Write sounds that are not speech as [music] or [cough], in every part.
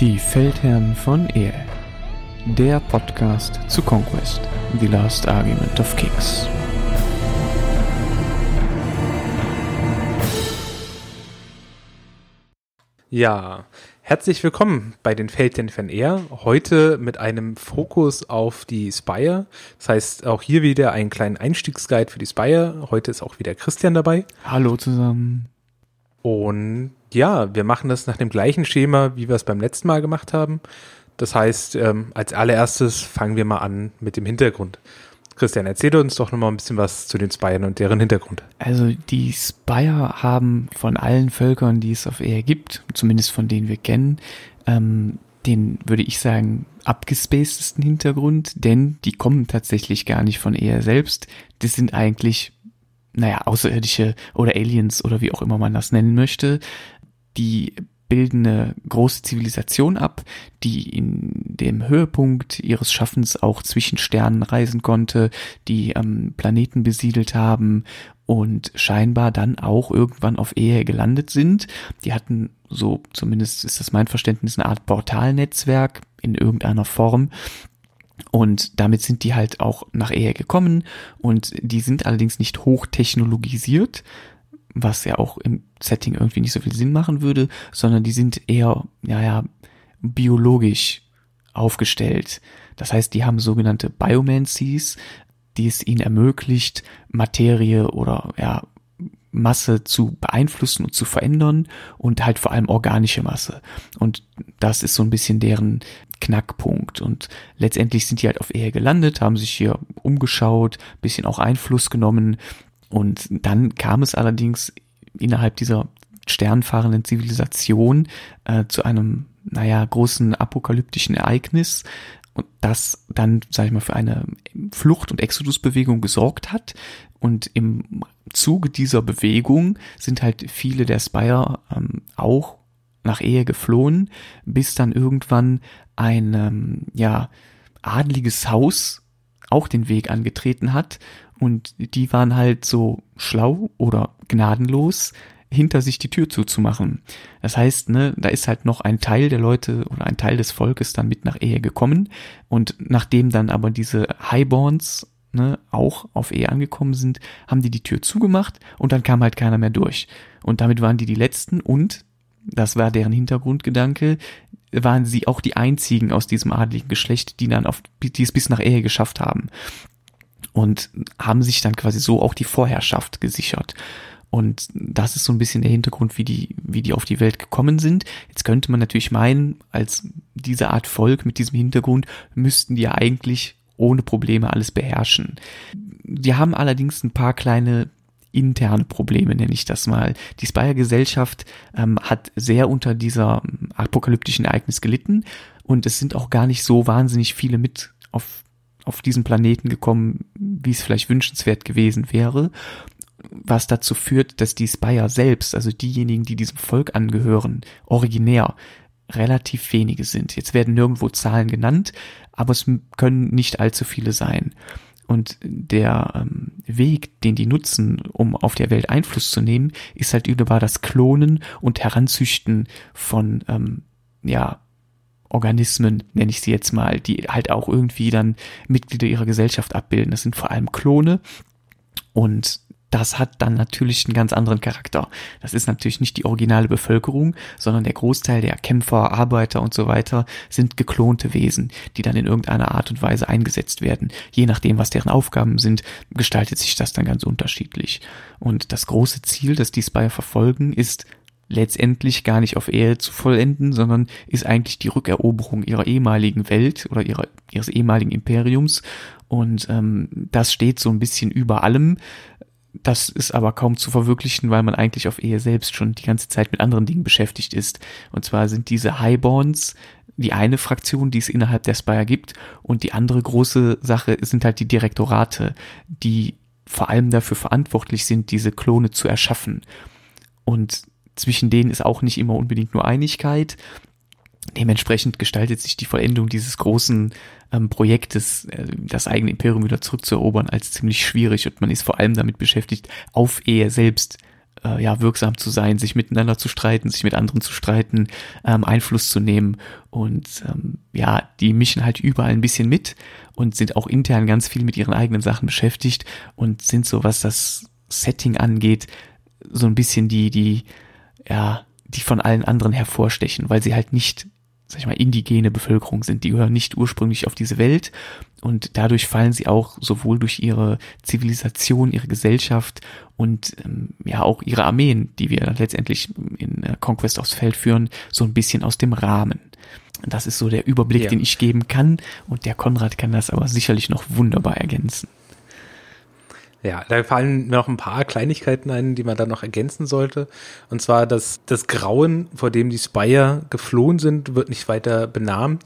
Die Feldherren von Ehe. Der Podcast zu Conquest, The Last Argument of Kings. Ja, herzlich willkommen bei den Feldherren von Air. Heute mit einem Fokus auf die Spire. Das heißt, auch hier wieder einen kleinen Einstiegsguide für die Spire. Heute ist auch wieder Christian dabei. Hallo zusammen. Und ja, wir machen das nach dem gleichen Schema, wie wir es beim letzten Mal gemacht haben. Das heißt, ähm, als allererstes fangen wir mal an mit dem Hintergrund. Christian, erzähl uns doch nochmal ein bisschen was zu den Spiren und deren Hintergrund. Also die Spire haben von allen Völkern, die es auf Ehe gibt, zumindest von denen wir kennen, ähm, den würde ich sagen abgespacedesten Hintergrund, denn die kommen tatsächlich gar nicht von Ehe selbst. Das sind eigentlich, naja, Außerirdische oder Aliens oder wie auch immer man das nennen möchte. Die bilden eine große Zivilisation ab, die in dem Höhepunkt ihres Schaffens auch zwischen Sternen reisen konnte, die ähm, Planeten besiedelt haben und scheinbar dann auch irgendwann auf Ehe gelandet sind. Die hatten so, zumindest ist das mein Verständnis, eine Art Portalnetzwerk in irgendeiner Form. Und damit sind die halt auch nach Ehe gekommen und die sind allerdings nicht hochtechnologisiert, was ja auch im Setting irgendwie nicht so viel Sinn machen würde, sondern die sind eher, ja, ja, biologisch aufgestellt. Das heißt, die haben sogenannte Biomancies, die es ihnen ermöglicht, Materie oder ja, Masse zu beeinflussen und zu verändern und halt vor allem organische Masse. Und das ist so ein bisschen deren Knackpunkt. Und letztendlich sind die halt auf Ehe gelandet, haben sich hier umgeschaut, bisschen auch Einfluss genommen und dann kam es allerdings innerhalb dieser sternfahrenden Zivilisation äh, zu einem, naja, großen apokalyptischen Ereignis, das dann, sag ich mal, für eine Flucht- und Exodusbewegung gesorgt hat. Und im Zuge dieser Bewegung sind halt viele der Spire ähm, auch nach Ehe geflohen, bis dann irgendwann ein, ähm, ja, adliges Haus auch den Weg angetreten hat und die waren halt so schlau oder gnadenlos, hinter sich die Tür zuzumachen. Das heißt, ne, da ist halt noch ein Teil der Leute oder ein Teil des Volkes dann mit nach Ehe gekommen und nachdem dann aber diese Highborns ne, auch auf Ehe angekommen sind, haben die die Tür zugemacht und dann kam halt keiner mehr durch. Und damit waren die die Letzten und, das war deren Hintergrundgedanke, waren sie auch die einzigen aus diesem adligen Geschlecht, die dann auf, die es bis nach Ehe geschafft haben und haben sich dann quasi so auch die Vorherrschaft gesichert. Und das ist so ein bisschen der Hintergrund, wie die, wie die auf die Welt gekommen sind. Jetzt könnte man natürlich meinen, als diese Art Volk mit diesem Hintergrund müssten die ja eigentlich ohne Probleme alles beherrschen. Die haben allerdings ein paar kleine interne Probleme, nenne ich das mal. Die Spire-Gesellschaft ähm, hat sehr unter dieser apokalyptischen Ereignis gelitten und es sind auch gar nicht so wahnsinnig viele mit auf auf diesen Planeten gekommen, wie es vielleicht wünschenswert gewesen wäre, was dazu führt, dass die Spire selbst, also diejenigen, die diesem Volk angehören, originär relativ wenige sind. Jetzt werden nirgendwo Zahlen genannt, aber es können nicht allzu viele sein. Und der ähm, Weg, den die nutzen, um auf der Welt Einfluss zu nehmen, ist halt über das Klonen und Heranzüchten von ähm, ja Organismen, nenne ich sie jetzt mal, die halt auch irgendwie dann Mitglieder ihrer Gesellschaft abbilden. Das sind vor allem Klone und das hat dann natürlich einen ganz anderen Charakter. Das ist natürlich nicht die originale Bevölkerung, sondern der Großteil der Kämpfer, Arbeiter und so weiter sind geklonte Wesen, die dann in irgendeiner Art und Weise eingesetzt werden. Je nachdem, was deren Aufgaben sind, gestaltet sich das dann ganz unterschiedlich. Und das große Ziel, das die Spire verfolgen, ist letztendlich gar nicht auf Ehe zu vollenden, sondern ist eigentlich die Rückeroberung ihrer ehemaligen Welt oder ihrer, ihres ehemaligen Imperiums. Und ähm, das steht so ein bisschen über allem. Das ist aber kaum zu verwirklichen, weil man eigentlich auf Ehe selbst schon die ganze Zeit mit anderen Dingen beschäftigt ist. Und zwar sind diese Highborns die eine Fraktion, die es innerhalb der Spire gibt. Und die andere große Sache sind halt die Direktorate, die vor allem dafür verantwortlich sind, diese Klone zu erschaffen. Und zwischen denen ist auch nicht immer unbedingt nur Einigkeit. Dementsprechend gestaltet sich die Vollendung dieses großen ähm, Projektes, äh, das eigene Imperium wieder zurückzuerobern, als ziemlich schwierig und man ist vor allem damit beschäftigt, auf Ehe selbst äh, ja wirksam zu sein, sich miteinander zu streiten, sich mit anderen zu streiten, ähm, Einfluss zu nehmen und ähm, ja, die mischen halt überall ein bisschen mit und sind auch intern ganz viel mit ihren eigenen Sachen beschäftigt und sind so, was das Setting angeht, so ein bisschen die, die, ja, die von allen anderen hervorstechen, weil sie halt nicht, sag ich mal, indigene Bevölkerung sind. Die gehören nicht ursprünglich auf diese Welt und dadurch fallen sie auch sowohl durch ihre Zivilisation, ihre Gesellschaft und ähm, ja auch ihre Armeen, die wir letztendlich in äh, Conquest aufs Feld führen, so ein bisschen aus dem Rahmen. Das ist so der Überblick, ja. den ich geben kann und der Konrad kann das aber sicherlich noch wunderbar ergänzen. Ja, da fallen mir noch ein paar Kleinigkeiten ein, die man da noch ergänzen sollte. Und zwar, dass das Grauen, vor dem die Spire geflohen sind, wird nicht weiter benannt.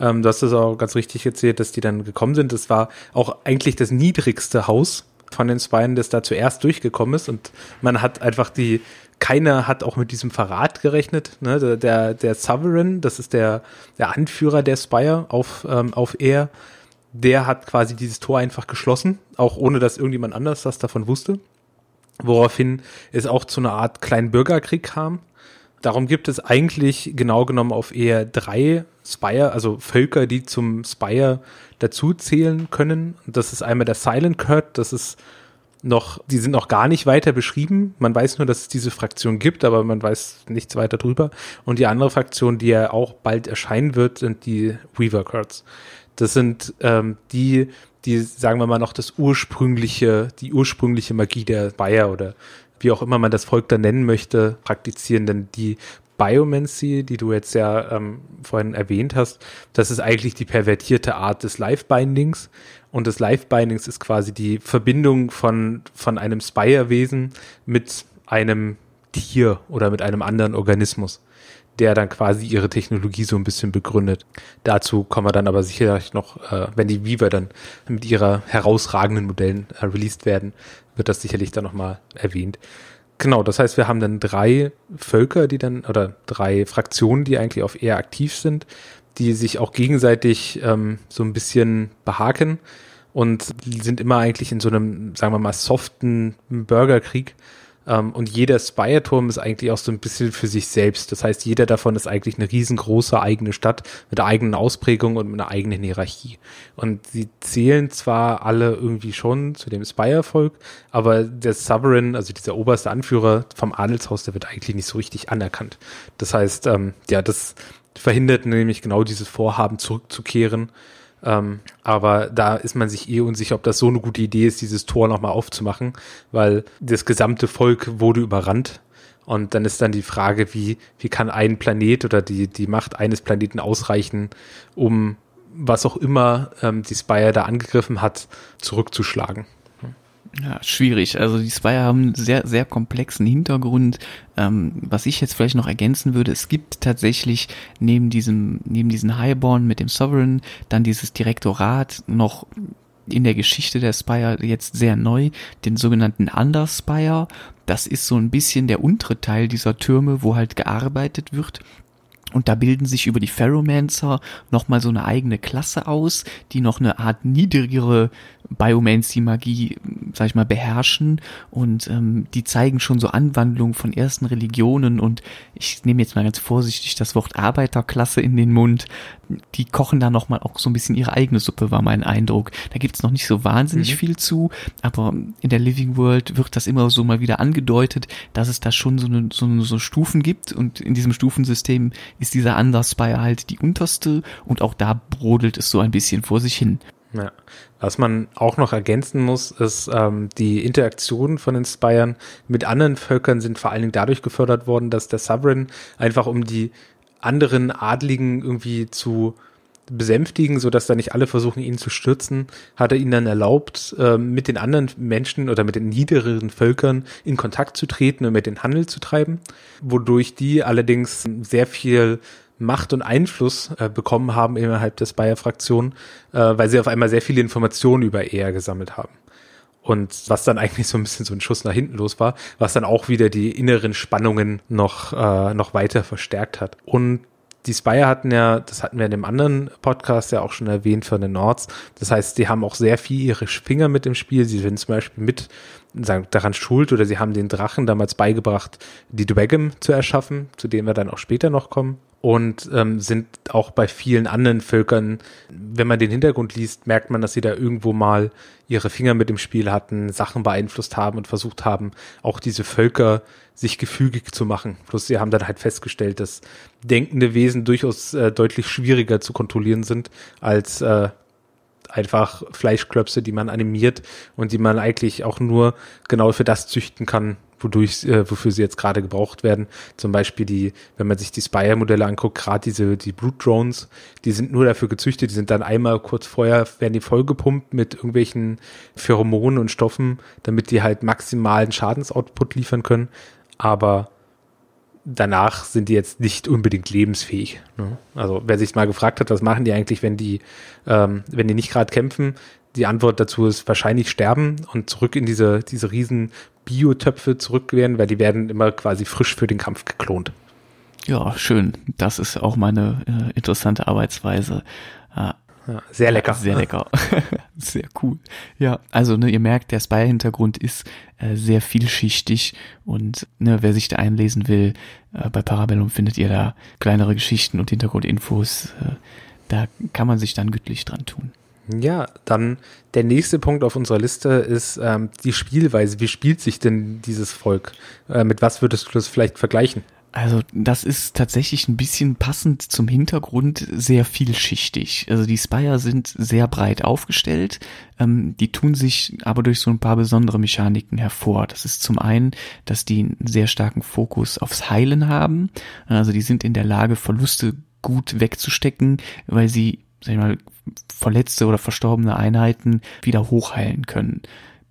Ähm, du hast das auch ganz richtig erzählt, dass die dann gekommen sind. Das war auch eigentlich das niedrigste Haus von den Spires, das da zuerst durchgekommen ist. Und man hat einfach die, keiner hat auch mit diesem Verrat gerechnet. Ne? Der, der Sovereign, das ist der, der Anführer der Spire auf, ähm, auf Air der hat quasi dieses Tor einfach geschlossen, auch ohne dass irgendjemand anders das davon wusste. Woraufhin es auch zu einer Art kleinen Bürgerkrieg kam. Darum gibt es eigentlich genau genommen auf eher drei Spire, also Völker, die zum Spire dazu zählen können. Das ist einmal der Silent Kurt, das ist noch, die sind noch gar nicht weiter beschrieben. Man weiß nur, dass es diese Fraktion gibt, aber man weiß nichts weiter drüber. Und die andere Fraktion, die ja auch bald erscheinen wird, sind die Weaver Kurds. Das sind ähm, die, die, sagen wir mal, noch das ursprüngliche, die ursprüngliche Magie der Bayer oder wie auch immer man das Volk da nennen möchte, praktizieren. Denn die Biomancy, die du jetzt ja ähm, vorhin erwähnt hast, das ist eigentlich die pervertierte Art des Live-Bindings. Und das Live-Bindings ist quasi die Verbindung von, von einem Spire-Wesen mit einem Tier oder mit einem anderen Organismus der dann quasi ihre Technologie so ein bisschen begründet. Dazu kommen wir dann aber sicherlich noch, äh, wenn die Viva dann mit ihrer herausragenden Modellen äh, released werden, wird das sicherlich dann nochmal erwähnt. Genau, das heißt, wir haben dann drei Völker, die dann, oder drei Fraktionen, die eigentlich auf eher aktiv sind, die sich auch gegenseitig ähm, so ein bisschen behaken und sind immer eigentlich in so einem, sagen wir mal, soften Bürgerkrieg ähm, und jeder Spire-Turm ist eigentlich auch so ein bisschen für sich selbst. Das heißt, jeder davon ist eigentlich eine riesengroße eigene Stadt mit einer eigenen Ausprägung und mit einer eigenen Hierarchie. Und sie zählen zwar alle irgendwie schon zu dem Spire-Volk, aber der Sovereign, also dieser oberste Anführer vom Adelshaus, der wird eigentlich nicht so richtig anerkannt. Das heißt, ähm, ja, das verhindert nämlich genau dieses Vorhaben zurückzukehren ähm, aber da ist man sich eh unsicher, ob das so eine gute Idee ist, dieses Tor nochmal aufzumachen, weil das gesamte Volk wurde überrannt. Und dann ist dann die Frage, wie, wie kann ein Planet oder die, die Macht eines Planeten ausreichen, um was auch immer ähm, die Spire da angegriffen hat, zurückzuschlagen. Ja, schwierig. Also die Spire haben sehr, sehr komplexen Hintergrund. Ähm, was ich jetzt vielleicht noch ergänzen würde, es gibt tatsächlich neben diesem, neben diesen Highborn mit dem Sovereign dann dieses Direktorat noch in der Geschichte der Spire jetzt sehr neu, den sogenannten Underspire. Das ist so ein bisschen der untere Teil dieser Türme, wo halt gearbeitet wird. Und da bilden sich über die Ferromancer nochmal so eine eigene Klasse aus, die noch eine Art niedrigere Biomancy-Magie, sag ich mal, beherrschen und ähm, die zeigen schon so Anwandlungen von ersten Religionen und ich nehme jetzt mal ganz vorsichtig das Wort Arbeiterklasse in den Mund. Die kochen da nochmal auch so ein bisschen ihre eigene Suppe, war mein Eindruck. Da gibt's noch nicht so wahnsinnig mhm. viel zu, aber in der Living World wird das immer so mal wieder angedeutet, dass es da schon so, eine, so, eine, so Stufen gibt und in diesem Stufensystem ist dieser Underspire halt die unterste und auch da brodelt es so ein bisschen vor sich hin. Ja. Was man auch noch ergänzen muss, ist, ähm, die Interaktion von den Spiren mit anderen Völkern sind vor allen Dingen dadurch gefördert worden, dass der Sovereign einfach um die anderen Adligen irgendwie zu besänftigen, so dass da nicht alle versuchen, ihn zu stürzen, hat er ihnen dann erlaubt, äh, mit den anderen Menschen oder mit den niederen Völkern in Kontakt zu treten und mit den Handel zu treiben, wodurch die allerdings sehr viel Macht und Einfluss äh, bekommen haben innerhalb des Bayer-Fraktion, äh, weil sie auf einmal sehr viele Informationen über ER gesammelt haben. Und was dann [laughs] eigentlich so ein bisschen so ein Schuss nach hinten los war, was dann auch wieder die inneren Spannungen noch, äh, noch weiter verstärkt hat. Und die Spire hatten ja, das hatten wir in dem anderen Podcast ja auch schon erwähnt von den Nords. Das heißt, die haben auch sehr viel ihre Finger mit im Spiel. Sie sind zum Beispiel mit sagen, daran schuld oder sie haben den Drachen damals beigebracht, die Dwagem zu erschaffen, zu dem wir dann auch später noch kommen und ähm, sind auch bei vielen anderen Völkern, wenn man den Hintergrund liest, merkt man, dass sie da irgendwo mal ihre Finger mit im Spiel hatten, Sachen beeinflusst haben und versucht haben, auch diese Völker sich gefügig zu machen. Plus sie haben dann halt festgestellt, dass denkende Wesen durchaus äh, deutlich schwieriger zu kontrollieren sind als äh, einfach Fleischklöpse, die man animiert und die man eigentlich auch nur genau für das züchten kann, wodurch, äh, wofür sie jetzt gerade gebraucht werden. Zum Beispiel die, wenn man sich die Spire-Modelle anguckt, gerade diese, die Brute Drones, die sind nur dafür gezüchtet, die sind dann einmal kurz vorher, werden die vollgepumpt mit irgendwelchen Pheromonen und Stoffen, damit die halt maximalen Schadensoutput liefern können. Aber danach sind die jetzt nicht unbedingt lebensfähig. Ne? Also wer sich mal gefragt hat, was machen die eigentlich, wenn die, ähm, wenn die nicht gerade kämpfen, die Antwort dazu ist wahrscheinlich sterben und zurück in diese, diese riesen Biotöpfe zurück werden, weil die werden immer quasi frisch für den Kampf geklont. Ja, schön. Das ist auch meine äh, interessante Arbeitsweise. Äh, ja, sehr lecker. Sehr lecker. [laughs] sehr cool. Ja, also ne, ihr merkt, der Spire-Hintergrund ist äh, sehr vielschichtig und ne, wer sich da einlesen will, äh, bei Parabellum findet ihr da kleinere Geschichten und Hintergrundinfos. Äh, da kann man sich dann gütlich dran tun. Ja, dann der nächste Punkt auf unserer Liste ist ähm, die Spielweise. Wie spielt sich denn dieses Volk? Äh, mit was würdest du das vielleicht vergleichen? Also das ist tatsächlich ein bisschen passend zum Hintergrund sehr vielschichtig. Also die Spire sind sehr breit aufgestellt, ähm, die tun sich aber durch so ein paar besondere Mechaniken hervor. Das ist zum einen, dass die einen sehr starken Fokus aufs Heilen haben. Also die sind in der Lage, Verluste gut wegzustecken, weil sie sag ich mal, verletzte oder verstorbene Einheiten wieder hochheilen können.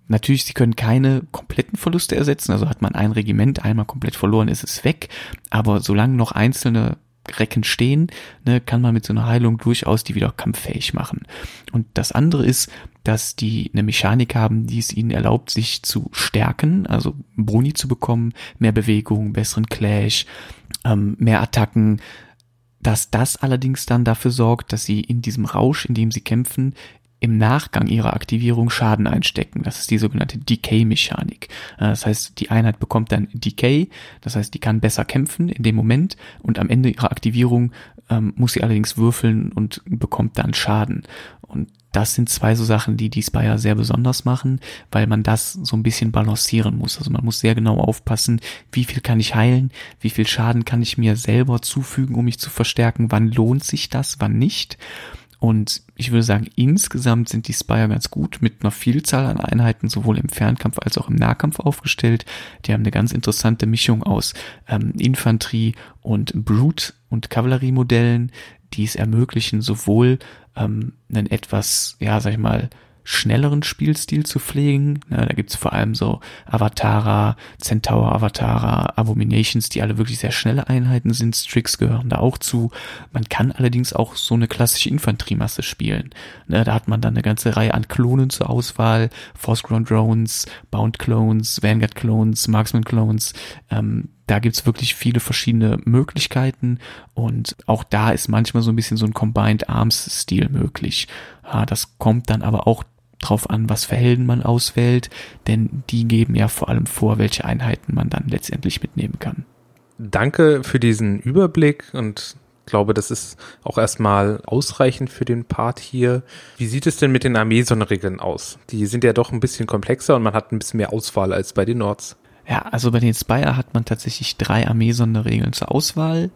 Natürlich, sie können keine kompletten Verluste ersetzen, also hat man ein Regiment einmal komplett verloren, ist es weg, aber solange noch einzelne Recken stehen, ne, kann man mit so einer Heilung durchaus die wieder kampffähig machen. Und das andere ist, dass die eine Mechanik haben, die es ihnen erlaubt, sich zu stärken, also Boni zu bekommen, mehr Bewegung, besseren Clash, ähm, mehr Attacken, dass das allerdings dann dafür sorgt, dass sie in diesem Rausch, in dem sie kämpfen, im Nachgang ihrer Aktivierung Schaden einstecken. Das ist die sogenannte Decay-Mechanik. Äh, das heißt, die Einheit bekommt dann Decay, das heißt, die kann besser kämpfen in dem Moment und am Ende ihrer Aktivierung ähm, muss sie allerdings würfeln und bekommt dann Schaden. Und das sind zwei so Sachen, die die Spire sehr besonders machen, weil man das so ein bisschen balancieren muss. Also man muss sehr genau aufpassen, wie viel kann ich heilen, wie viel Schaden kann ich mir selber zufügen, um mich zu verstärken, wann lohnt sich das, wann nicht. Und ich würde sagen, insgesamt sind die Spire ganz gut mit einer Vielzahl an Einheiten sowohl im Fernkampf als auch im Nahkampf aufgestellt. Die haben eine ganz interessante Mischung aus ähm, Infanterie und Brute und Kavalleriemodellen, die es ermöglichen, sowohl ähm, einen etwas, ja, sag ich mal, schnelleren Spielstil zu pflegen. Ne, da gibt's vor allem so Avatara, Centaur Avatara, Abominations, die alle wirklich sehr schnelle Einheiten sind. Strix gehören da auch zu. Man kann allerdings auch so eine klassische Infanteriemasse spielen. Ne, da hat man dann eine ganze Reihe an Klonen zur Auswahl. Force Ground Drones, Bound Clones, Vanguard Clones, Marksman Clones. Ähm, da gibt's wirklich viele verschiedene Möglichkeiten und auch da ist manchmal so ein bisschen so ein Combined Arms Stil möglich. Ja, das kommt dann aber auch drauf an, was für Helden man auswählt, denn die geben ja vor allem vor, welche Einheiten man dann letztendlich mitnehmen kann. Danke für diesen Überblick und glaube, das ist auch erstmal ausreichend für den Part hier. Wie sieht es denn mit den Armee-Sonderregeln aus? Die sind ja doch ein bisschen komplexer und man hat ein bisschen mehr Auswahl als bei den Nords. Ja, also bei den Spire hat man tatsächlich drei Armee-Sonderregeln zur Auswahl.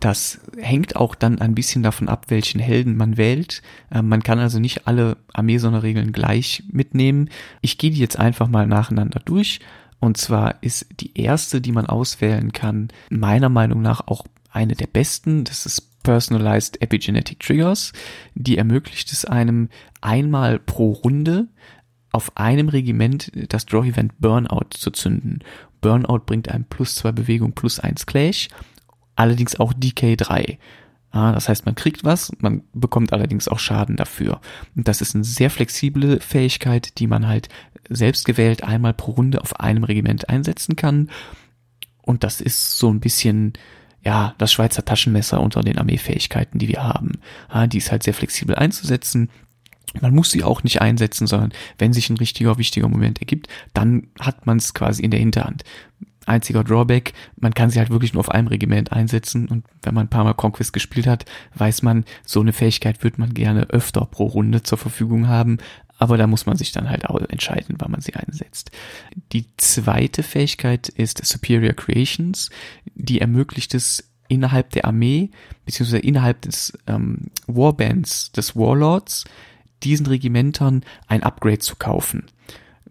Das hängt auch dann ein bisschen davon ab, welchen Helden man wählt. Äh, man kann also nicht alle Armee-Sonderregeln gleich mitnehmen. Ich gehe die jetzt einfach mal nacheinander durch. Und zwar ist die erste, die man auswählen kann, meiner Meinung nach auch eine der besten. Das ist Personalized Epigenetic Triggers. Die ermöglicht es einem einmal pro Runde auf einem Regiment das Draw-Event Burnout zu zünden. Burnout bringt einem plus zwei Bewegung plus eins Clash, allerdings auch DK3. Ja, das heißt, man kriegt was, man bekommt allerdings auch Schaden dafür. Und das ist eine sehr flexible Fähigkeit, die man halt selbst gewählt einmal pro Runde auf einem Regiment einsetzen kann. Und das ist so ein bisschen ja, das Schweizer Taschenmesser unter den Armeefähigkeiten, die wir haben. Die ist halt sehr flexibel einzusetzen. Man muss sie auch nicht einsetzen, sondern wenn sich ein richtiger, wichtiger Moment ergibt, dann hat man es quasi in der Hinterhand. Einziger Drawback, man kann sie halt wirklich nur auf einem Regiment einsetzen und wenn man ein paar Mal Conquest gespielt hat, weiß man, so eine Fähigkeit wird man gerne öfter pro Runde zur Verfügung haben, aber da muss man sich dann halt auch entscheiden, wann man sie einsetzt. Die zweite Fähigkeit ist Superior Creations, die ermöglicht es innerhalb der Armee, beziehungsweise innerhalb des ähm, Warbands des Warlords, diesen Regimentern ein Upgrade zu kaufen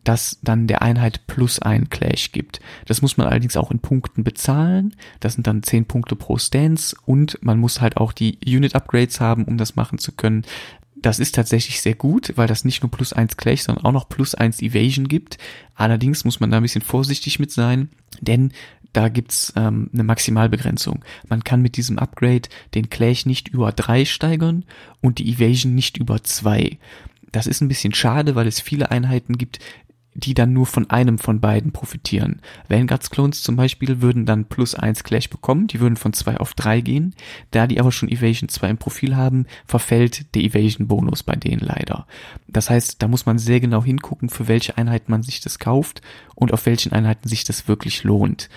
das dann der Einheit plus ein Clash gibt. Das muss man allerdings auch in Punkten bezahlen. Das sind dann zehn Punkte pro Stance und man muss halt auch die Unit Upgrades haben, um das machen zu können. Das ist tatsächlich sehr gut, weil das nicht nur plus eins Clash, sondern auch noch plus eins Evasion gibt. Allerdings muss man da ein bisschen vorsichtig mit sein, denn da gibt's ähm, eine Maximalbegrenzung. Man kann mit diesem Upgrade den Clash nicht über drei steigern und die Evasion nicht über zwei. Das ist ein bisschen schade, weil es viele Einheiten gibt, die dann nur von einem von beiden profitieren. Vanguards Clones zum Beispiel würden dann plus eins Clash bekommen, die würden von zwei auf drei gehen. Da die aber schon Evasion 2 im Profil haben, verfällt der Evasion Bonus bei denen leider. Das heißt, da muss man sehr genau hingucken, für welche Einheiten man sich das kauft und auf welchen Einheiten sich das wirklich lohnt.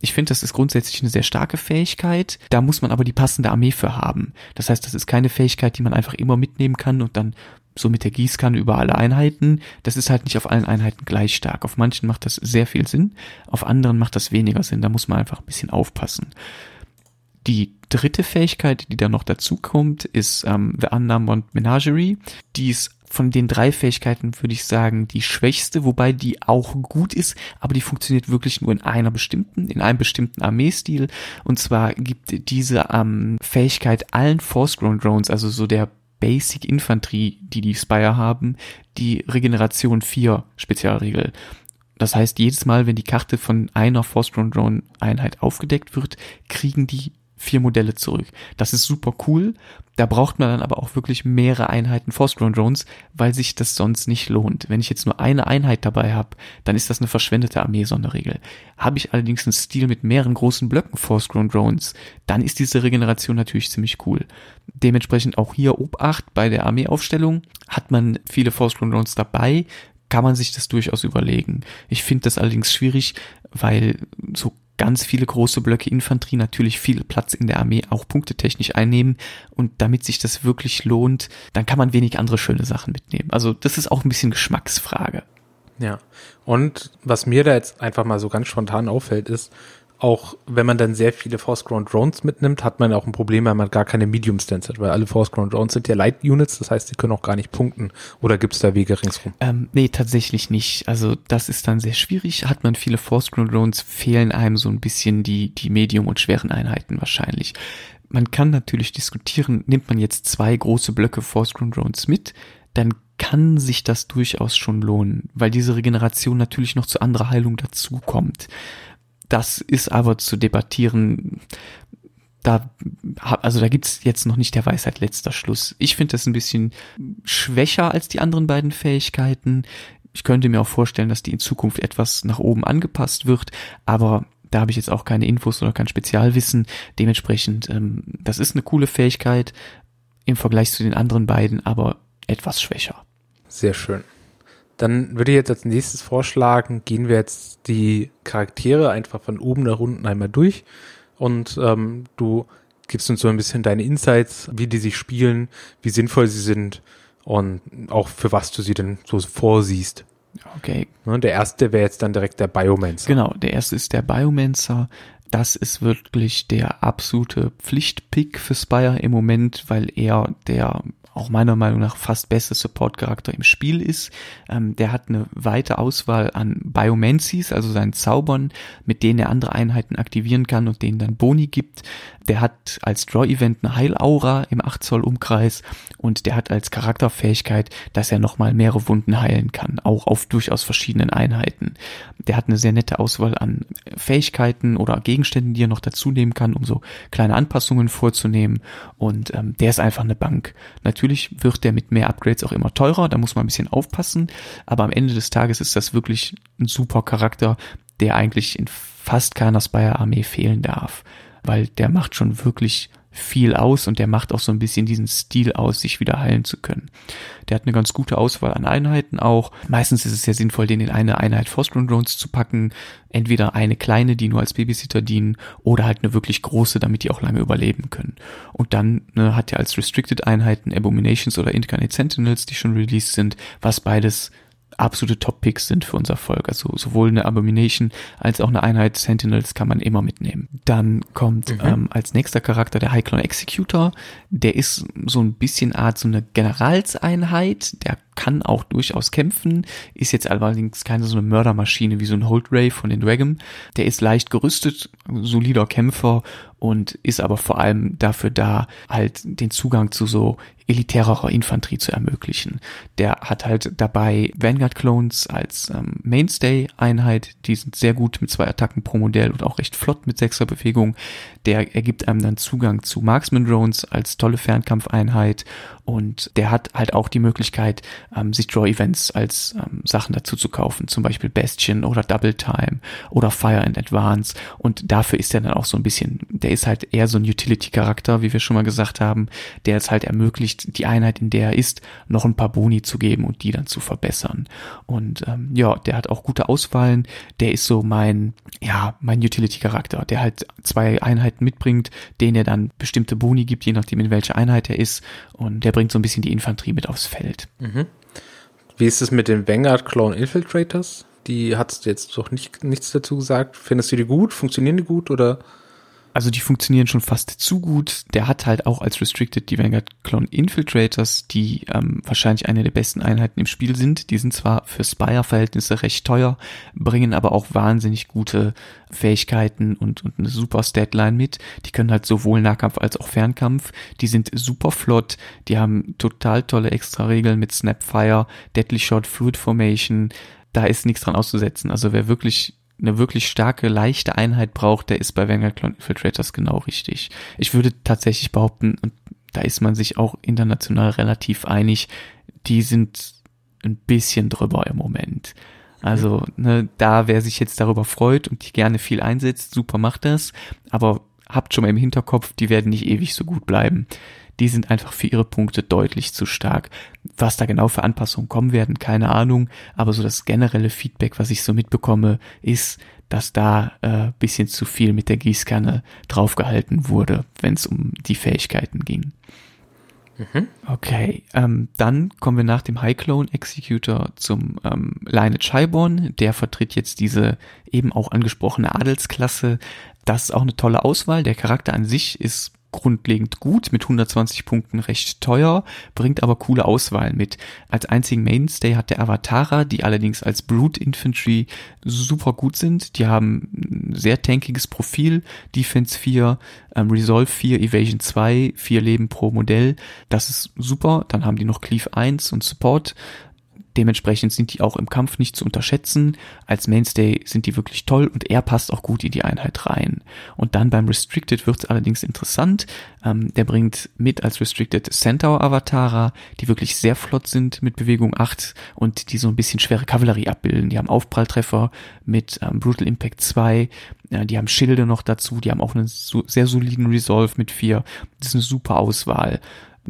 Ich finde, das ist grundsätzlich eine sehr starke Fähigkeit. Da muss man aber die passende Armee für haben. Das heißt, das ist keine Fähigkeit, die man einfach immer mitnehmen kann und dann so mit der Gießkanne über alle Einheiten. Das ist halt nicht auf allen Einheiten gleich stark. Auf manchen macht das sehr viel Sinn, auf anderen macht das weniger Sinn. Da muss man einfach ein bisschen aufpassen. Die dritte Fähigkeit, die da noch dazu kommt, ist ähm, The Unnumbered Menagerie. Die ist von den drei Fähigkeiten, würde ich sagen, die schwächste, wobei die auch gut ist, aber die funktioniert wirklich nur in einer bestimmten, in einem bestimmten Armeestil. Und zwar gibt diese ähm, Fähigkeit allen Force-Grown Drones, also so der Basic Infanterie, die die Spire haben, die Regeneration 4 Spezialregel. Das heißt, jedes Mal, wenn die Karte von einer Force Drone Einheit aufgedeckt wird, kriegen die vier Modelle zurück. Das ist super cool. Da braucht man dann aber auch wirklich mehrere Einheiten Force Grown Drones, weil sich das sonst nicht lohnt. Wenn ich jetzt nur eine Einheit dabei habe, dann ist das eine verschwendete Armee-Sonderregel. Habe ich allerdings einen Stil mit mehreren großen Blöcken Force Grown Drones, dann ist diese Regeneration natürlich ziemlich cool. Dementsprechend auch hier Obacht bei der Armeeaufstellung. Hat man viele Force Grown Drones dabei, kann man sich das durchaus überlegen. Ich finde das allerdings schwierig, weil so ganz viele große Blöcke Infanterie natürlich viel Platz in der Armee auch punktetechnisch einnehmen und damit sich das wirklich lohnt, dann kann man wenig andere schöne Sachen mitnehmen. Also das ist auch ein bisschen Geschmacksfrage. Ja, und was mir da jetzt einfach mal so ganz spontan auffällt, ist, auch wenn man dann sehr viele Force-Grown Drones mitnimmt, hat man auch ein Problem, weil man gar keine Medium-Stance hat, weil alle Force-Grown Drones sind ja Light-Units, das heißt, die können auch gar nicht punkten. Oder gibt es da Wege ringsrum? Ähm, nee, tatsächlich nicht. Also das ist dann sehr schwierig. Hat man viele Force-Grown Drones, fehlen einem so ein bisschen die, die Medium- und schweren Einheiten wahrscheinlich. Man kann natürlich diskutieren, nimmt man jetzt zwei große Blöcke Force-Grown Drones mit, dann kann sich das durchaus schon lohnen, weil diese Regeneration natürlich noch zu anderer Heilung dazukommt. Das ist aber zu debattieren. Da, also da gibt's jetzt noch nicht der Weisheit letzter Schluss. Ich finde das ein bisschen schwächer als die anderen beiden Fähigkeiten. Ich könnte mir auch vorstellen, dass die in Zukunft etwas nach oben angepasst wird, aber da habe ich jetzt auch keine Infos oder kein Spezialwissen. Dementsprechend, ähm, das ist eine coole Fähigkeit im Vergleich zu den anderen beiden, aber etwas schwächer. Sehr schön. Dann würde ich jetzt als nächstes vorschlagen, gehen wir jetzt die Charaktere einfach von oben nach unten einmal durch und ähm, du gibst uns so ein bisschen deine Insights, wie die sich spielen, wie sinnvoll sie sind und auch für was du sie denn so vorsiehst. Okay. Ne, der erste wäre jetzt dann direkt der Biomancer. Genau, der erste ist der Biomancer. Das ist wirklich der absolute Pflichtpick für Spire im Moment, weil er der auch meiner Meinung nach fast beste Support-Charakter im Spiel ist. Ähm, der hat eine weite Auswahl an Biomancies, also seinen Zaubern, mit denen er andere Einheiten aktivieren kann und denen dann Boni gibt. Der hat als Draw-Event eine Heilaura im 8 Zoll Umkreis und der hat als Charakterfähigkeit, dass er nochmal mehrere Wunden heilen kann, auch auf durchaus verschiedenen Einheiten. Der hat eine sehr nette Auswahl an Fähigkeiten oder Gegenständen, die er noch dazu nehmen kann, um so kleine Anpassungen vorzunehmen und ähm, der ist einfach eine Bank. Natürlich wird der mit mehr Upgrades auch immer teurer, da muss man ein bisschen aufpassen, aber am Ende des Tages ist das wirklich ein super Charakter, der eigentlich in fast keiner Spire-Armee fehlen darf, weil der macht schon wirklich viel aus und der macht auch so ein bisschen diesen Stil aus, sich wieder heilen zu können. Der hat eine ganz gute Auswahl an Einheiten auch. Meistens ist es sehr sinnvoll, den in eine Einheit Force-Grown Drones zu packen. Entweder eine kleine, die nur als Babysitter dienen, oder halt eine wirklich große, damit die auch lange überleben können. Und dann ne, hat er als Restricted Einheiten Abominations oder Incarnate Sentinels, die schon released sind, was beides absolute Top-Picks sind für unser Volk. Also sowohl eine Abomination als auch eine Einheit Sentinels kann man immer mitnehmen. Dann kommt mhm. ähm, als nächster Charakter der High Executor. Der ist so ein bisschen Art so eine Generalseinheit. Der kann auch durchaus kämpfen, ist jetzt allerdings keine so eine Mördermaschine wie so ein Hold Ray von den Dragon. Der ist leicht gerüstet, solider Kämpfer und ist aber vor allem dafür da, halt den Zugang zu so elitärerer Infanterie zu ermöglichen. Der hat halt dabei Vanguard Clones als ähm, Mainstay-Einheit, die sind sehr gut mit zwei Attacken pro Modell und auch recht flott mit sechser Bewegung. Der ergibt einem dann Zugang zu Marksman Drones als tolle Fernkampfeinheit und der hat halt auch die Möglichkeit, ähm, sich Draw-Events als ähm, Sachen dazu zu kaufen, zum Beispiel Bastion oder Double Time oder Fire in Advance. Und dafür ist er dann auch so ein bisschen, der ist halt eher so ein Utility-Charakter, wie wir schon mal gesagt haben, der es halt ermöglicht, die Einheit, in der er ist, noch ein paar Boni zu geben und die dann zu verbessern. Und ähm, ja, der hat auch gute Auswahlen. Der ist so mein, ja, mein Utility-Charakter, der halt zwei Einheiten mitbringt, denen er dann bestimmte Boni gibt, je nachdem in welcher Einheit er ist. Und der bringt so ein bisschen die Infanterie mit aufs Feld. Mhm. Wie ist es mit den Vanguard Clone Infiltrators? Die hast du jetzt doch nicht, nichts dazu gesagt. Findest du die gut? Funktionieren die gut oder? Also die funktionieren schon fast zu gut. Der hat halt auch als Restricted die Vanguard Clone Infiltrators, die ähm, wahrscheinlich eine der besten Einheiten im Spiel sind. Die sind zwar für Spire-Verhältnisse recht teuer, bringen aber auch wahnsinnig gute Fähigkeiten und, und eine super Statline mit. Die können halt sowohl Nahkampf als auch Fernkampf. Die sind super flott. Die haben total tolle Extra-Regeln mit Snapfire, Deadly Shot, Fluid Formation. Da ist nichts dran auszusetzen. Also wer wirklich eine wirklich starke, leichte Einheit braucht, der ist bei Vanguard Clone Infiltrators genau richtig. Ich würde tatsächlich behaupten, und da ist man sich auch international relativ einig, die sind ein bisschen drüber im Moment. Also, ne, da wer sich jetzt darüber freut und die gerne viel einsetzt, super macht das, aber habt schon mal im Hinterkopf, die werden nicht ewig so gut bleiben die sind einfach für ihre Punkte deutlich zu stark. Was da genau für Anpassungen kommen werden, keine Ahnung, aber so das generelle Feedback, was ich so mitbekomme, ist, dass da äh, bisschen zu viel mit der Gießkanne draufgehalten wurde, wenn es um die Fähigkeiten ging. Mhm. Okay, ähm, dann kommen wir nach dem High Clone Executor zum ähm, Lineage Highborn. Der vertritt jetzt diese eben auch angesprochene Adelsklasse. Das ist auch eine tolle Auswahl. Der Charakter an sich ist grundlegend gut, mit 120 Punkten recht teuer, bringt aber coole Auswahlen mit. Als einzigen Mainstay hat der Avatara, die allerdings als Brute Infantry super gut sind. Die haben ein sehr tankiges Profil, Defense 4, ähm, Resolve 4, Evasion 2, 4 Leben pro Modell. Das ist super. Dann haben die noch Cleave 1 und Support. Dementsprechend sind die auch im Kampf nicht zu unterschätzen. Als Mainstay sind die wirklich toll und er passt auch gut in die Einheit rein. Und dann beim Restricted wird es allerdings interessant. Ähm, der bringt mit als Restricted Centaur Avatara, die wirklich sehr flott sind mit Bewegung 8 und die so ein bisschen schwere Kavallerie abbilden. Die haben Aufpralltreffer mit ähm, Brutal Impact 2, ja, die haben Schilde noch dazu, die haben auch einen so, sehr soliden Resolve mit 4. Das ist eine super Auswahl.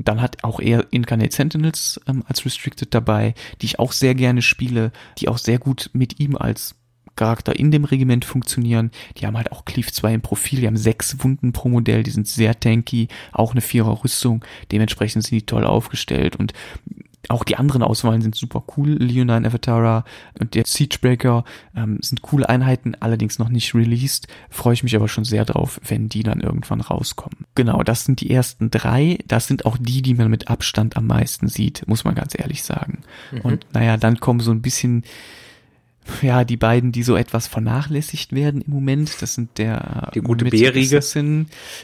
Dann hat auch er Incarnate Sentinels ähm, als Restricted dabei, die ich auch sehr gerne spiele, die auch sehr gut mit ihm als Charakter in dem Regiment funktionieren. Die haben halt auch Cleave 2 im Profil, die haben sechs Wunden pro Modell, die sind sehr tanky, auch eine Vierer Rüstung, dementsprechend sind die toll aufgestellt. Und auch die anderen Auswahlen sind super cool. Leonine Avatara und der Siegebreaker ähm, sind coole Einheiten, allerdings noch nicht released. Freue ich mich aber schon sehr drauf, wenn die dann irgendwann rauskommen. Genau, das sind die ersten drei. Das sind auch die, die man mit Abstand am meisten sieht, muss man ganz ehrlich sagen. Mhm. Und naja, dann kommen so ein bisschen ja, die beiden, die so etwas vernachlässigt werden im Moment, das sind der die gute Bärige.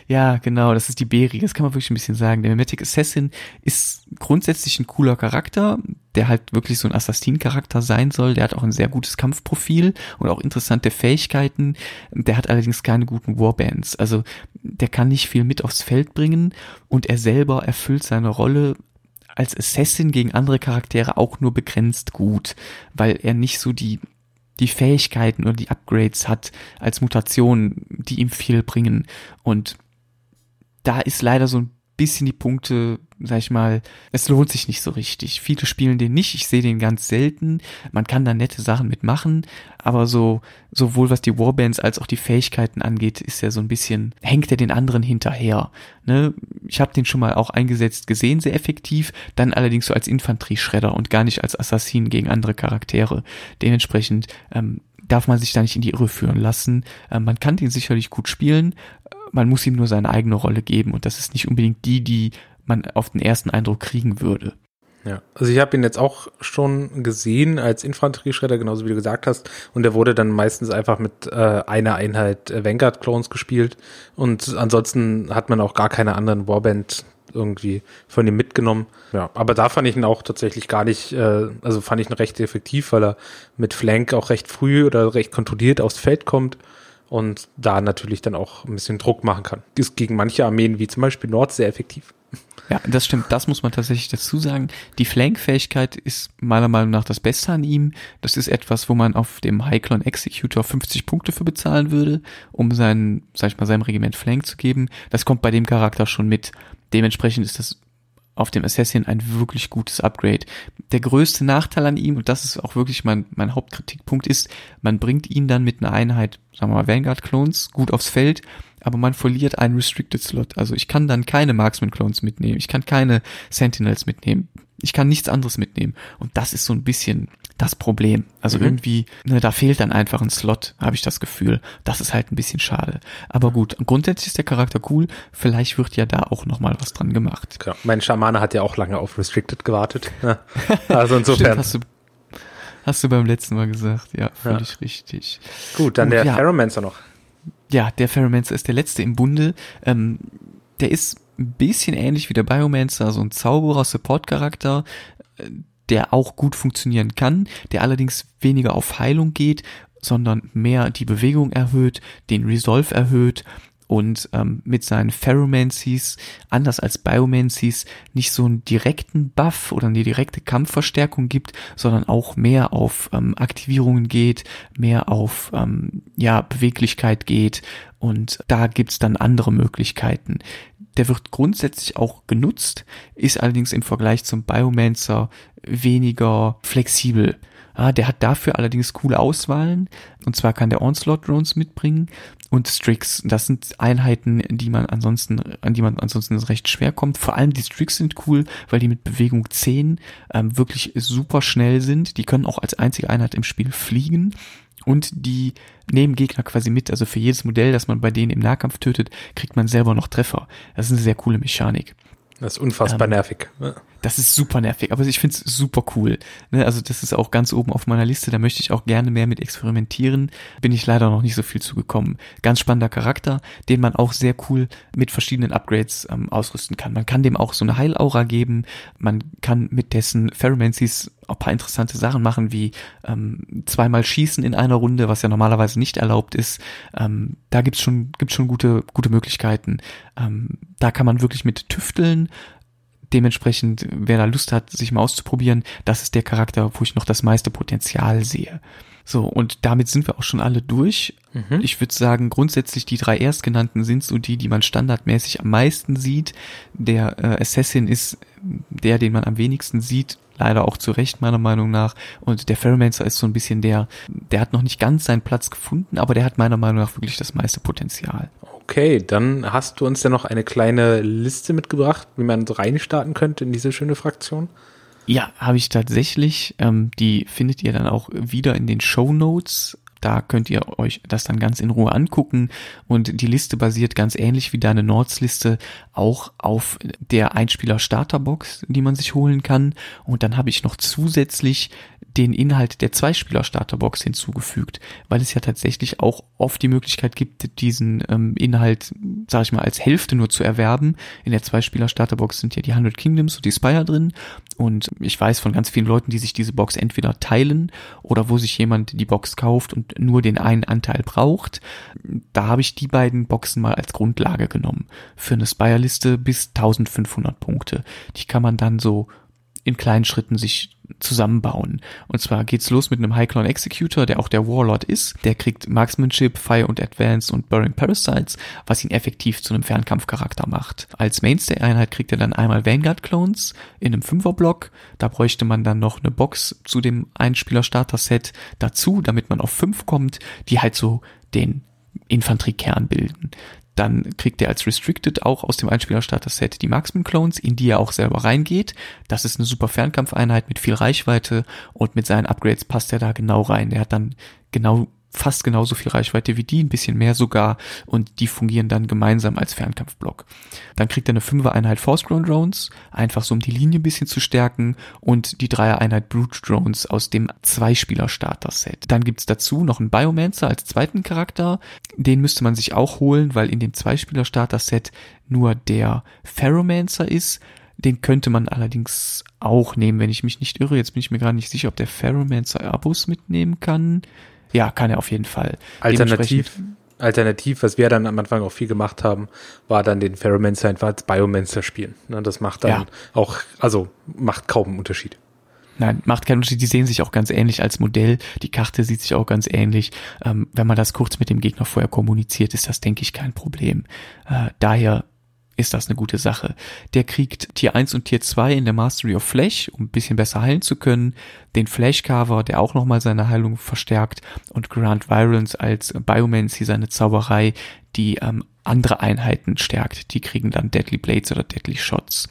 Ja, genau, das ist die Bärige, das kann man wirklich ein bisschen sagen. Der Mimetic Assassin ist grundsätzlich ein cooler Charakter, der halt wirklich so ein Assassin-Charakter sein soll. Der hat auch ein sehr gutes Kampfprofil und auch interessante Fähigkeiten. Der hat allerdings keine guten Warbands. Also der kann nicht viel mit aufs Feld bringen und er selber erfüllt seine Rolle als Assassin gegen andere Charaktere auch nur begrenzt gut, weil er nicht so die die Fähigkeiten oder die Upgrades hat als Mutation, die ihm viel bringen. Und da ist leider so ein bisschen die Punkte, sag ich mal, es lohnt sich nicht so richtig. Viele spielen den nicht, ich sehe den ganz selten. Man kann da nette Sachen mitmachen, aber so, sowohl was die Warbands als auch die Fähigkeiten angeht, ist er so ein bisschen, hängt er den anderen hinterher. Ne? Ich habe den schon mal auch eingesetzt gesehen, sehr effektiv, dann allerdings so als Infanterieschredder und gar nicht als Assassin gegen andere Charaktere. Dementsprechend ähm, darf man sich da nicht in die Irre führen lassen. Ähm, man kann den sicherlich gut spielen, man muss ihm nur seine eigene Rolle geben und das ist nicht unbedingt die, die man auf den ersten Eindruck kriegen würde. Ja, also ich habe ihn jetzt auch schon gesehen als Infanterieschredder, genauso wie du gesagt hast. Und der wurde dann meistens einfach mit äh, einer Einheit Vanguard-Clones gespielt. Und ansonsten hat man auch gar keine anderen Warband irgendwie von ihm mitgenommen. Ja, aber da fand ich ihn auch tatsächlich gar nicht, äh, also fand ich ihn recht effektiv, weil er mit Flank auch recht früh oder recht kontrolliert aufs Feld kommt und da natürlich dann auch ein bisschen Druck machen kann. Ist gegen manche Armeen wie zum Beispiel Nord sehr effektiv. Ja, das stimmt. Das muss man tatsächlich dazu sagen. Die Flank-Fähigkeit ist meiner Meinung nach das Beste an ihm. Das ist etwas, wo man auf dem Hyclone Executor 50 Punkte für bezahlen würde, um seinen, sag ich mal, seinem Regiment Flank zu geben. Das kommt bei dem Charakter schon mit. Dementsprechend ist das auf dem Assassin ein wirklich gutes Upgrade. Der größte Nachteil an ihm, und das ist auch wirklich mein, mein Hauptkritikpunkt, ist, man bringt ihn dann mit einer Einheit, sagen wir mal, Vanguard-Clones gut aufs Feld, aber man verliert einen Restricted Slot. Also ich kann dann keine Marksman-Clones mitnehmen, ich kann keine Sentinels mitnehmen, ich kann nichts anderes mitnehmen. Und das ist so ein bisschen das Problem. Also mhm. irgendwie, ne, da fehlt dann einfach ein Slot, habe ich das Gefühl. Das ist halt ein bisschen schade. Aber gut, grundsätzlich ist der Charakter cool. Vielleicht wird ja da auch noch mal was dran gemacht. Klar. Mein Schamane hat ja auch lange auf Restricted gewartet. also [laughs] insofern. Stimmt, hast, du, hast du beim letzten Mal gesagt. Ja, völlig ja. richtig. Gut, dann Und, der ja. Ferromancer noch. Ja, der Ferromancer ist der letzte im Bunde. Ähm, der ist ein bisschen ähnlich wie der Biomancer, so ein Zauberer, Support-Charakter der auch gut funktionieren kann, der allerdings weniger auf Heilung geht, sondern mehr die Bewegung erhöht, den Resolve erhöht und ähm, mit seinen Ferromancies, anders als Biomancies, nicht so einen direkten Buff oder eine direkte Kampfverstärkung gibt, sondern auch mehr auf ähm, Aktivierungen geht, mehr auf ähm, ja, Beweglichkeit geht und da gibt's dann andere Möglichkeiten. Der wird grundsätzlich auch genutzt, ist allerdings im Vergleich zum Biomancer weniger flexibel. Ah, der hat dafür allerdings coole Auswahlen. Und zwar kann der Onslaught Drones mitbringen und Strix. Das sind Einheiten, die man ansonsten, an die man ansonsten recht schwer kommt. Vor allem die Strix sind cool, weil die mit Bewegung 10 ähm, wirklich super schnell sind. Die können auch als einzige Einheit im Spiel fliegen und die nehmen Gegner quasi mit. Also für jedes Modell, das man bei denen im Nahkampf tötet, kriegt man selber noch Treffer. Das ist eine sehr coole Mechanik. Das ist unfassbar ähm, nervig. Ja. Das ist super nervig, aber ich finde es super cool. Ne? Also das ist auch ganz oben auf meiner Liste, da möchte ich auch gerne mehr mit experimentieren. Bin ich leider noch nicht so viel zugekommen. Ganz spannender Charakter, den man auch sehr cool mit verschiedenen Upgrades ähm, ausrüsten kann. Man kann dem auch so eine Heilaura geben, man kann mit dessen Ferromancies auch paar interessante Sachen machen, wie ähm, zweimal schießen in einer Runde, was ja normalerweise nicht erlaubt ist. Ähm, da gibt's schon, gibt's schon gute, gute Möglichkeiten. Ähm, da kann man wirklich mit tüfteln dementsprechend, wer da Lust hat, sich mal auszuprobieren, das ist der Charakter, wo ich noch das meiste Potenzial sehe. So, und damit sind wir auch schon alle durch. Mhm. Ich würde sagen, grundsätzlich die drei erstgenannten sind so die, die man standardmäßig am meisten sieht. Der äh, Assassin ist der, den man am wenigsten sieht, leider auch zu Recht meiner Meinung nach. Und der Ferromancer ist so ein bisschen der, der hat noch nicht ganz seinen Platz gefunden, aber der hat meiner Meinung nach wirklich das meiste Potenzial. Okay, dann hast du uns ja noch eine kleine Liste mitgebracht, wie man reinstarten könnte in diese schöne Fraktion. Ja, habe ich tatsächlich. Ähm, die findet ihr dann auch wieder in den Show Notes. Da könnt ihr euch das dann ganz in Ruhe angucken. Und die Liste basiert ganz ähnlich wie deine Nords-Liste auch auf der Einspieler-Starterbox, die man sich holen kann. Und dann habe ich noch zusätzlich den Inhalt der Zweispieler-Starterbox hinzugefügt, weil es ja tatsächlich auch oft die Möglichkeit gibt, diesen ähm, Inhalt, sag ich mal, als Hälfte nur zu erwerben. In der Zweispieler-Starterbox sind ja die 100 Kingdoms und die Spire drin und ich weiß von ganz vielen Leuten, die sich diese Box entweder teilen oder wo sich jemand die Box kauft und nur den einen Anteil braucht. Da habe ich die beiden Boxen mal als Grundlage genommen für eine Spire-Liste bis 1500 Punkte. Die kann man dann so in kleinen Schritten sich zusammenbauen. Und zwar geht's los mit einem High Clone Executor, der auch der Warlord ist. Der kriegt Marksmanship, Fire und Advance und Burning Parasites, was ihn effektiv zu einem Fernkampfcharakter macht. Als Mainstay-Einheit kriegt er dann einmal Vanguard Clones in einem Fünferblock. Da bräuchte man dann noch eine Box zu dem Einspieler-Starter-Set dazu, damit man auf fünf kommt, die halt so den Infanteriekern bilden. Dann kriegt er als Restricted auch aus dem Einspieler-Starter-Set die Marksman-Clones, in die er auch selber reingeht. Das ist eine super Fernkampfeinheit mit viel Reichweite und mit seinen Upgrades passt er da genau rein. Er hat dann genau fast genauso viel Reichweite wie die, ein bisschen mehr sogar, und die fungieren dann gemeinsam als Fernkampfblock. Dann kriegt er eine Fünfer-Einheit Force Ground Drones, einfach so um die Linie ein bisschen zu stärken, und die Dreier-Einheit Brute Drones aus dem Zweispieler-Starter-Set. Dann gibt's dazu noch einen Biomancer als zweiten Charakter, den müsste man sich auch holen, weil in dem Zweispieler-Starter-Set nur der Ferromancer ist, den könnte man allerdings auch nehmen, wenn ich mich nicht irre. Jetzt bin ich mir gerade nicht sicher, ob der Ferromancer Abos mitnehmen kann. Ja, kann er auf jeden Fall. Alternativ, alternativ, was wir dann am Anfang auch viel gemacht haben, war dann den Ferromancer einfach als Biomancer spielen. Ne, das macht dann ja. auch, also macht kaum einen Unterschied. Nein, macht keinen Unterschied. Die sehen sich auch ganz ähnlich als Modell. Die Karte sieht sich auch ganz ähnlich. Ähm, wenn man das kurz mit dem Gegner vorher kommuniziert, ist das, denke ich, kein Problem. Äh, daher ist das eine gute Sache. Der kriegt Tier 1 und Tier 2 in der Mastery of Flash, um ein bisschen besser heilen zu können. Den Flash Cover, der auch nochmal seine Heilung verstärkt. Und Grant Virulence als Biomancy, seine Zauberei, die ähm, andere Einheiten stärkt. Die kriegen dann Deadly Blades oder Deadly Shots.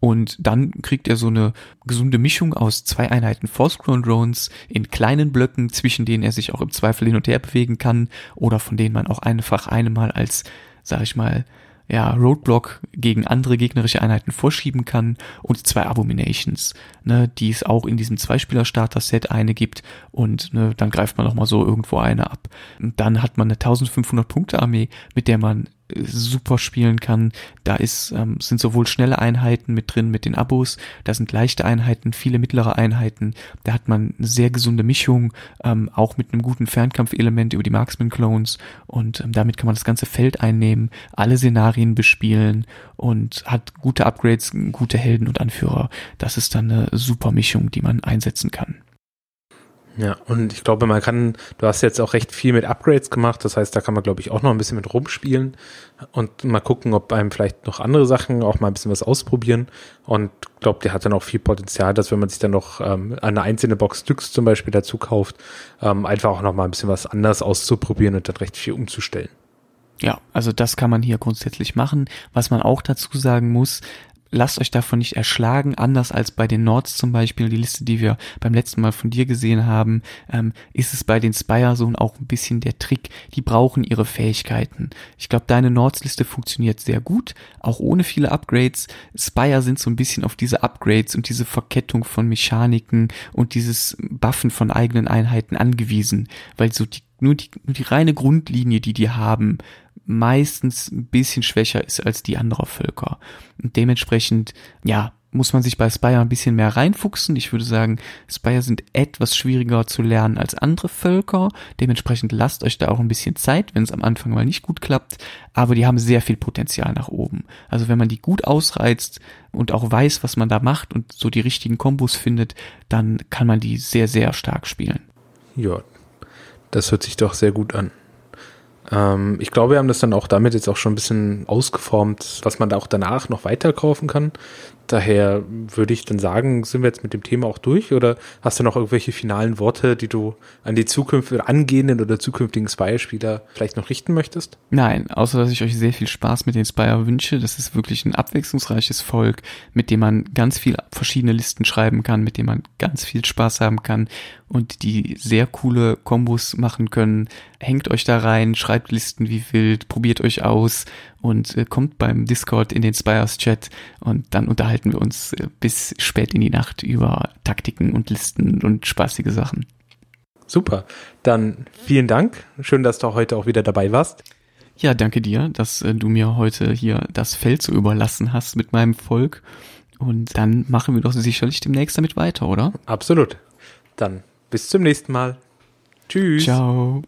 Und dann kriegt er so eine gesunde Mischung aus zwei Einheiten Force Grown Drones in kleinen Blöcken, zwischen denen er sich auch im Zweifel hin und her bewegen kann oder von denen man auch einfach eine mal als, sag ich mal, ja, Roadblock gegen andere gegnerische Einheiten vorschieben kann und zwei Abominations, ne, die es auch in diesem Zweispieler-Starter-Set eine gibt und ne, dann greift man nochmal so irgendwo eine ab. Und dann hat man eine 1500 Punkte Armee, mit der man super spielen kann. Da ist, ähm, sind sowohl schnelle Einheiten mit drin mit den Abos, da sind leichte Einheiten, viele mittlere Einheiten. Da hat man eine sehr gesunde Mischung, ähm, auch mit einem guten Fernkampfelement über die Marksman-Clones und ähm, damit kann man das ganze Feld einnehmen, alle Szenarien bespielen und hat gute Upgrades, gute Helden und Anführer. Das ist dann eine super Mischung, die man einsetzen kann. Ja, und ich glaube, man kann, du hast jetzt auch recht viel mit Upgrades gemacht, das heißt, da kann man, glaube ich, auch noch ein bisschen mit rumspielen und mal gucken, ob einem vielleicht noch andere Sachen auch mal ein bisschen was ausprobieren. Und ich glaube, der hat dann auch viel Potenzial, dass wenn man sich dann noch ähm, eine einzelne Box Stücks zum Beispiel dazu kauft, ähm, einfach auch noch mal ein bisschen was anders auszuprobieren und dann recht viel umzustellen. Ja, also das kann man hier grundsätzlich machen. Was man auch dazu sagen muss, lasst euch davon nicht erschlagen, anders als bei den Nords zum Beispiel, die Liste, die wir beim letzten Mal von dir gesehen haben, ähm, ist es bei den Spire Zone auch ein bisschen der Trick. Die brauchen ihre Fähigkeiten. Ich glaube, deine Nords-Liste funktioniert sehr gut, auch ohne viele Upgrades. Spire sind so ein bisschen auf diese Upgrades und diese Verkettung von Mechaniken und dieses Buffen von eigenen Einheiten angewiesen, weil so die nur die, nur die reine Grundlinie, die die haben, meistens ein bisschen schwächer ist als die anderer Völker. Und dementsprechend, ja, muss man sich bei Spire ein bisschen mehr reinfuchsen. Ich würde sagen, Spire sind etwas schwieriger zu lernen als andere Völker. Dementsprechend lasst euch da auch ein bisschen Zeit, wenn es am Anfang mal nicht gut klappt. Aber die haben sehr viel Potenzial nach oben. Also wenn man die gut ausreizt und auch weiß, was man da macht und so die richtigen Kombos findet, dann kann man die sehr, sehr stark spielen. Ja, das hört sich doch sehr gut an. Ähm, ich glaube, wir haben das dann auch damit jetzt auch schon ein bisschen ausgeformt, was man da auch danach noch weiter kaufen kann. Daher würde ich dann sagen, sind wir jetzt mit dem Thema auch durch oder hast du noch irgendwelche finalen Worte, die du an die Zukunft oder angehenden oder zukünftigen Spire-Spieler vielleicht noch richten möchtest? Nein, außer dass ich euch sehr viel Spaß mit den Spire wünsche. Das ist wirklich ein abwechslungsreiches Volk, mit dem man ganz viel verschiedene Listen schreiben kann, mit dem man ganz viel Spaß haben kann und die sehr coole Kombos machen können. Hängt euch da rein, schreibt Listen wie wild, probiert euch aus und äh, kommt beim Discord in den Spires Chat und dann unterhalten wir uns äh, bis spät in die Nacht über Taktiken und Listen und spaßige Sachen. Super. Dann vielen Dank. Schön, dass du heute auch wieder dabei warst. Ja, danke dir, dass äh, du mir heute hier das Feld so überlassen hast mit meinem Volk. Und dann machen wir doch sicherlich demnächst damit weiter, oder? Absolut. Dann bis zum nächsten Mal. Tschüss. Ciao.